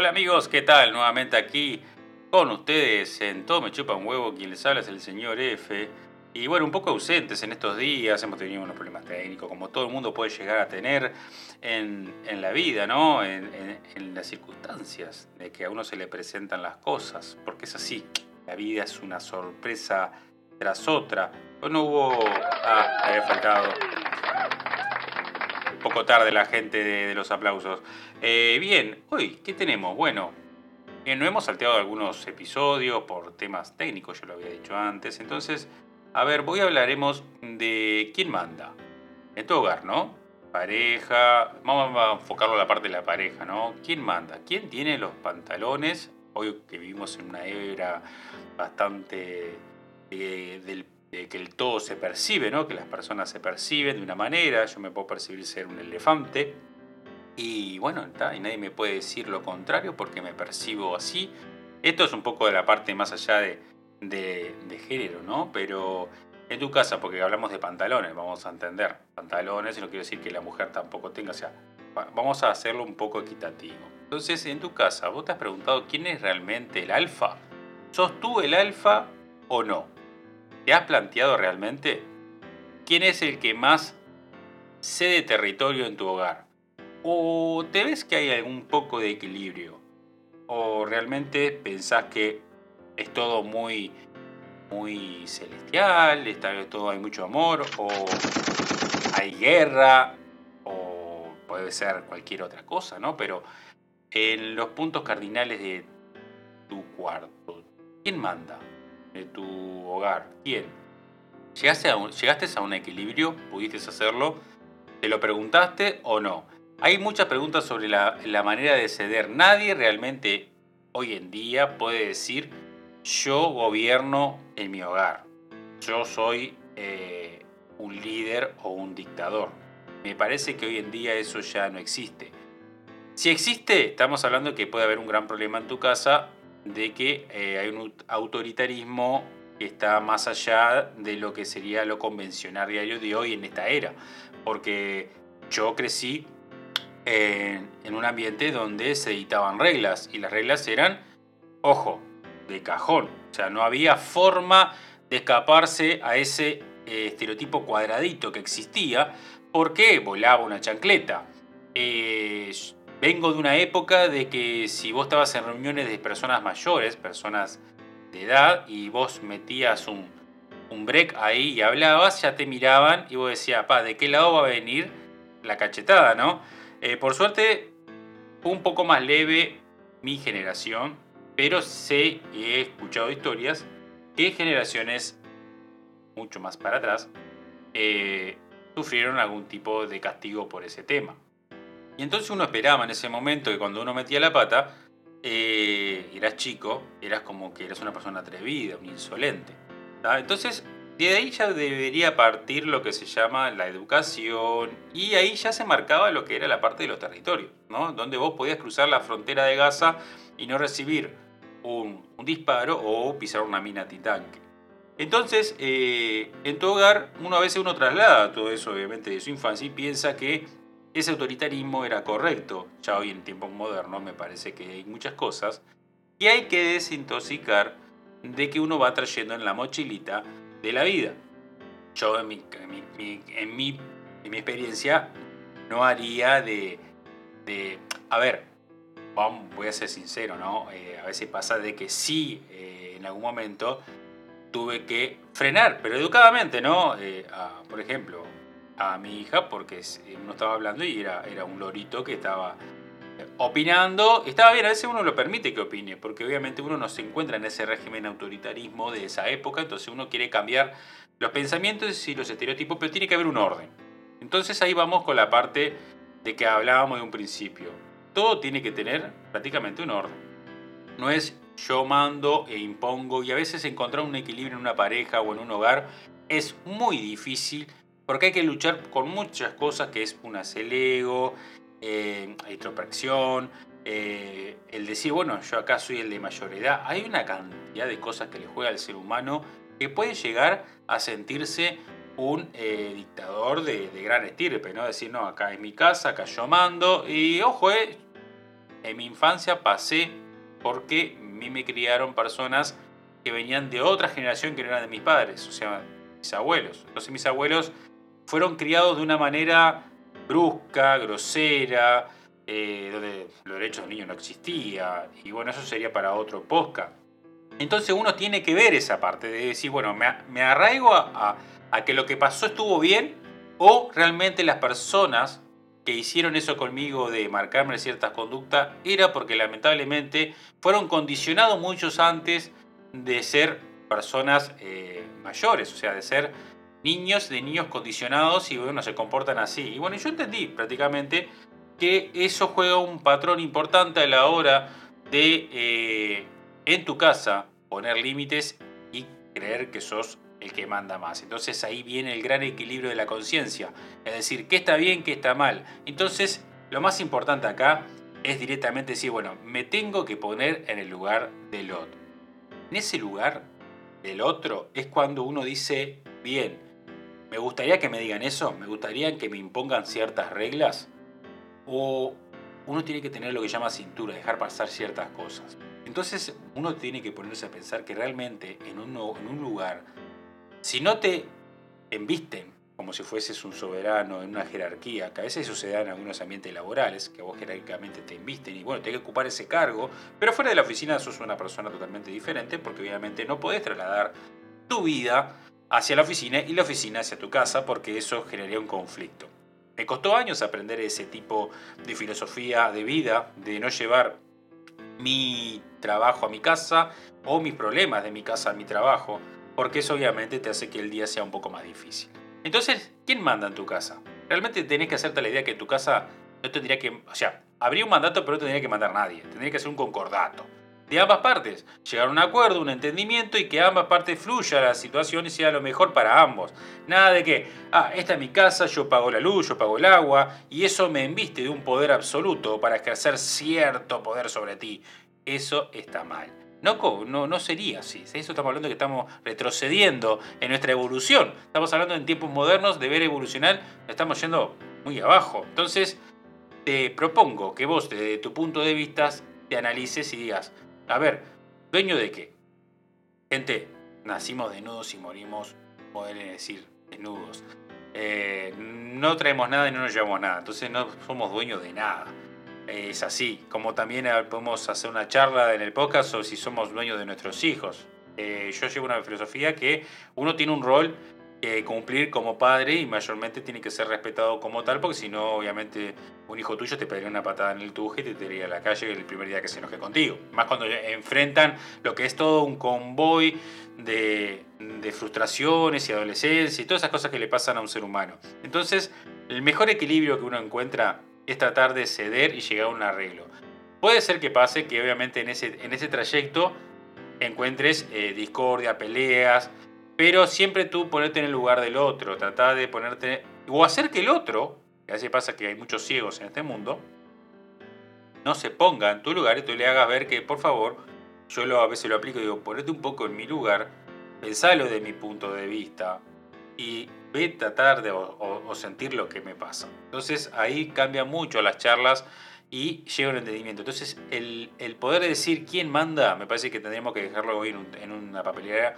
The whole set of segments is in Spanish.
Hola amigos, ¿qué tal? Nuevamente aquí con ustedes en Todo Me Chupa un Huevo, quien les habla es el señor F. Y bueno, un poco ausentes en estos días, hemos tenido unos problemas técnicos, como todo el mundo puede llegar a tener en, la vida, ¿no? En, las circunstancias de que a uno se le presentan las cosas, porque es así, la vida es una sorpresa tras otra. no hubo... Ah, había faltado poco tarde la gente de, los aplausos. Eh, bien, hoy, ¿qué tenemos? Bueno, eh, no hemos salteado algunos episodios por temas técnicos, yo lo había dicho antes. Entonces, a ver, hoy hablaremos de quién manda. En tu hogar, ¿no? Pareja, vamos a enfocarlo a la parte de la pareja, ¿no? ¿Quién manda? ¿Quién tiene los pantalones? Hoy que vivimos en una era bastante eh, del que el todo se percibe, ¿no? que las personas se perciben de una manera, yo me puedo percibir ser un elefante, y bueno, y nadie me puede decir lo contrario porque me percibo así. Esto es un poco de la parte más allá de, de, género, ¿no? Pero en tu casa, porque hablamos de pantalones, vamos a entender, pantalones, y no quiero decir que la mujer tampoco tenga, o sea, vamos a hacerlo un poco equitativo. Entonces, en tu casa, ¿vos te has preguntado quién es realmente el alfa? ¿Sos tú el alfa o no? ¿Te has planteado realmente quién es el que más cede territorio en tu hogar? ¿O te ves que hay algún poco de equilibrio? ¿O realmente pensás que es todo muy, muy celestial, está todo hay mucho amor, o hay guerra, o puede ser cualquier otra cosa, ¿no? Pero en los puntos cardinales de tu cuarto, ¿quién manda? De tu hogar. ¿Quién? ¿Llegaste a, un, ¿Llegaste a un equilibrio? ¿Pudiste hacerlo? ¿Te lo preguntaste o no? Hay muchas preguntas sobre la, manera de ceder. Nadie realmente hoy en día puede decir yo gobierno en mi hogar. Yo soy eh, un líder o un dictador. Me parece que hoy en día eso ya no existe. Si existe, estamos hablando que puede haber un gran problema en tu casa de que eh, hay un autoritarismo que está más allá de lo que sería lo convencional diario de hoy en esta era. Porque yo crecí en, un ambiente donde se editaban reglas y las reglas eran, ojo, de cajón. O sea, no había forma de escaparse a ese eh, estereotipo cuadradito que existía porque volaba una chancleta. Eh, Vengo de una época de que si vos estabas en reuniones de personas mayores, personas de edad, y vos metías un, break ahí y hablabas, ya te miraban y vos decías, pa, ¿de qué lado va a venir la cachetada, no? Eh, por suerte, un poco más leve mi generación, pero sé y he escuchado historias que generaciones mucho más para atrás eh, sufrieron algún tipo de castigo por ese tema. Y entonces uno esperaba en ese momento que cuando uno metía la pata, eh, eras chico, eras como que eras una persona atrevida, un insolente. Entonces, de ahí ya debería partir lo que se llama la educación y ahí ya se marcaba lo que era la parte de los territorios, ¿no? Donde vos podías cruzar la frontera de Gaza y no recibir un, disparo o pisar una mina titanque. Entonces, eh, en tu hogar, uno a veces uno traslada todo eso, obviamente, de su infancia y piensa que ese autoritarismo era correcto. Ya hoy en tiempos modernos me parece que hay muchas cosas y hay que desintoxicar de que uno va trayendo en la mochilita de la vida. Yo en mi, en mi, experiencia no haría de, a ver, voy a ser sincero, ¿no? Eh, a veces pasa de que sí, eh, en algún momento tuve que frenar, pero educadamente, ¿no? Eh, por ejemplo, a mi hija porque eh, uno estaba hablando y era, era un lorito que estaba eh, opinando. Estaba bien, a veces uno lo permite que opine, porque obviamente uno no se encuentra en ese régimen autoritarismo de esa época, entonces uno quiere cambiar los pensamientos y los estereotipos, pero tiene que haber un orden. Entonces ahí vamos con la parte de que hablábamos de un principio. Todo tiene que tener prácticamente un orden. No es yo mando e impongo y a veces encontrar un equilibrio en una pareja o en un hogar es muy difícil porque hay que luchar con muchas cosas, que es una el ego, eh, introspección, eh, el decir, bueno, yo acá soy el de mayor edad. Hay una cantidad de cosas que le juega al ser humano que puede llegar a sentirse un eh, dictador de, gran estirpe, ¿no? Decir, no, acá es mi casa, acá yo mando, y ojo, en mi infancia pasé porque a mí me criaron personas que venían de otra generación que no eran de mis padres, o sea, mis abuelos. Entonces mis abuelos fueron criados de una manera brusca, grosera, eh, donde los derechos del niño no existía, y bueno, eso sería para otro podcast. Entonces uno tiene que ver esa parte de decir, bueno, me, arraigo a, a que lo que pasó estuvo bien o realmente las personas que hicieron eso conmigo de marcarme ciertas conductas era porque lamentablemente fueron condicionados muchos antes de ser personas eh, mayores, o sea, de ser niños, de niños condicionados y bueno, se comportan así. Y bueno, yo entendí prácticamente que eso juega un patrón importante a la hora de eh, en tu casa poner límites y creer que sos el que manda más. Entonces ahí viene el gran equilibrio de la conciencia. Es decir, qué está bien, qué está mal. Entonces, lo más importante acá es directamente decir, bueno, me tengo que poner en el lugar del otro. En ese lugar del otro es cuando uno dice, bien, me gustaría que me digan eso, me gustaría que me impongan ciertas reglas, o uno tiene que tener lo que llama cintura, dejar pasar ciertas cosas. Entonces uno tiene que ponerse a pensar que realmente en un, lugar si no te embisten como si fueses un soberano en una jerarquía, que a veces sucede en algunos ambientes laborales, que vos jerárquicamente te invisten y bueno, tenés que ocupar ese cargo, pero fuera de la oficina sos una persona totalmente diferente porque obviamente no podés trasladar tu vida hacia la oficina y la oficina hacia tu casa porque eso generaría un conflicto. Me costó años aprender ese tipo de filosofía de vida, de no llevar mi trabajo a mi casa o mis problemas de mi casa a mi trabajo, porque eso obviamente te hace que el día sea un poco más difícil. Entonces, ¿quién manda en tu casa? Realmente tenés que hacerte la idea que tu casa no tendría que, o sea, habría un mandato pero no tendría que mandar nadie, tendría que ser un concordato de ambas partes, llegar a un acuerdo, un entendimiento y que ambas partes fluya la situación y sea lo mejor para ambos. Nada de que, ah, esta es mi casa, yo pago la luz, yo pago el agua y eso me enviste de un poder absoluto para ejercer cierto poder sobre ti. Eso está mal. No, no, no sería así. Eso estamos hablando que estamos retrocediendo en nuestra evolución. Estamos hablando en tiempos modernos de ver evolucionar, estamos yendo muy abajo. Entonces, te propongo que vos, desde tu punto de vista, te analices y digas, a ver, ¿dueño de qué? Gente, nacimos desnudos y morimos, poder decir, desnudos. Eh, no traemos nada y no nos llevamos nada. Entonces no somos dueños de nada es así. Como también eh, podemos hacer una charla en el podcast o si somos dueños de nuestros hijos. Eh, yo llevo una filosofía que uno tiene un rol que cumplir como padre y mayormente tiene que ser respetado como tal, porque si no, obviamente, un hijo tuyo te pegaría una patada en el tuje y te tiraría a la calle el primer día que se enoje contigo. Más cuando enfrentan lo que es todo un convoy de, de frustraciones y adolescencia y todas esas cosas que le pasan a un ser humano. Entonces, el mejor equilibrio que uno encuentra es tratar de ceder y llegar a un arreglo. Puede ser que pase que obviamente en ese, en ese trayecto encuentres eh, discordia, peleas, pero siempre tú ponerte en el lugar del otro, tratar de ponerte, o hacer que el otro, que a veces pasa que hay muchos ciegos en este mundo, no se ponga en tu lugar y tú le hagas ver que, por favor, yo a veces lo aplico y digo, ponete un poco en mi lugar, pensalo de mi punto de vista y ve tratar de o, sentir lo que me pasa. Entonces ahí cambia mucho las charlas y llega un entendimiento. Entonces el, el poder decir quién manda, me parece que tendríamos que dejarlo hoy en, una papelera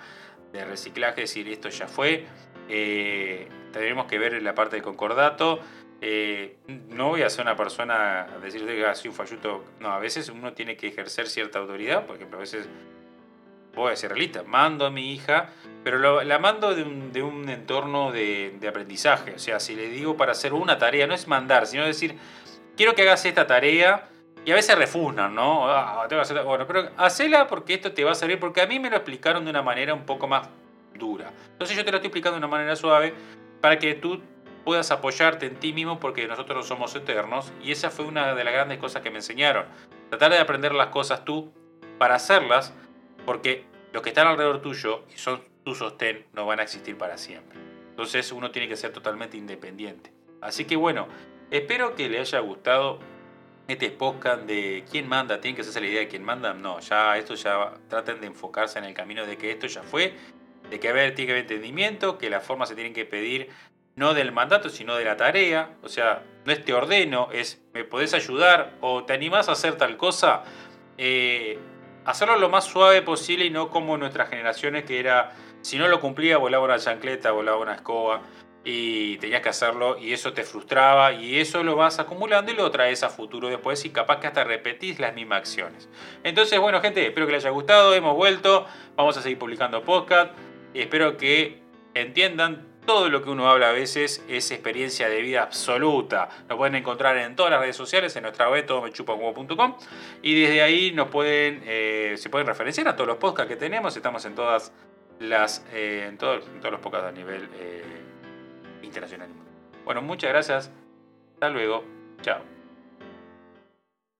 de reciclaje, decir esto ya fue. Eh, tendremos que ver la parte de concordato. Eh, no voy a ser una persona a decirte que así un falluto. No, a veces uno tiene que ejercer cierta autoridad, por ejemplo, a veces voy a ser realista, mando a mi hija, pero la mando de un, entorno de, aprendizaje. O sea, si le digo para hacer una tarea, no es mandar, sino decir, quiero que hagas esta tarea. Y a veces refugnan, ¿no? Ah, bueno, pero hacela porque esto te va a servir, porque a mí me lo explicaron de una manera un poco más dura. Entonces yo te lo estoy explicando de una manera suave para que tú puedas apoyarte en ti mismo porque nosotros no somos eternos y esa fue una de las grandes cosas que me enseñaron. Tratar de aprender las cosas tú para hacerlas porque los que están alrededor tuyo y son tu sostén no van a existir para siempre. Entonces uno tiene que ser totalmente independiente. Así que bueno, espero que le haya gustado este podcast de quién manda, tienen que hacerse la idea de quién manda. No, ya esto ya traten de enfocarse en el camino de que esto ya fue, de que haber, tiene que haber entendimiento, que las formas se tienen que pedir no del mandato, sino de la tarea. O sea, no es te ordeno, es me podés ayudar o te animás a hacer tal cosa. Eh, hacerlo lo más suave posible y no como nuestras generaciones que era, si no lo cumplía, volaba una chancleta, volaba una escoba y tenías que hacerlo y eso te frustraba y eso lo vas acumulando y lo traes a futuro después y capaz que hasta repetís las mismas acciones. Entonces, bueno, gente, espero que les haya gustado, hemos vuelto, vamos a seguir publicando podcast y espero que entiendan todo lo que uno habla a veces es experiencia de vida absoluta. Lo pueden encontrar en todas las redes sociales, en nuestra web todomechupanhuevo.com y desde ahí nos pueden, eh, se pueden referenciar a todos los podcasts que tenemos. Estamos en todas las, eh, en, todos, todos los podcasts a nivel eh, Bueno, muchas gracias. Hasta luego. Chao.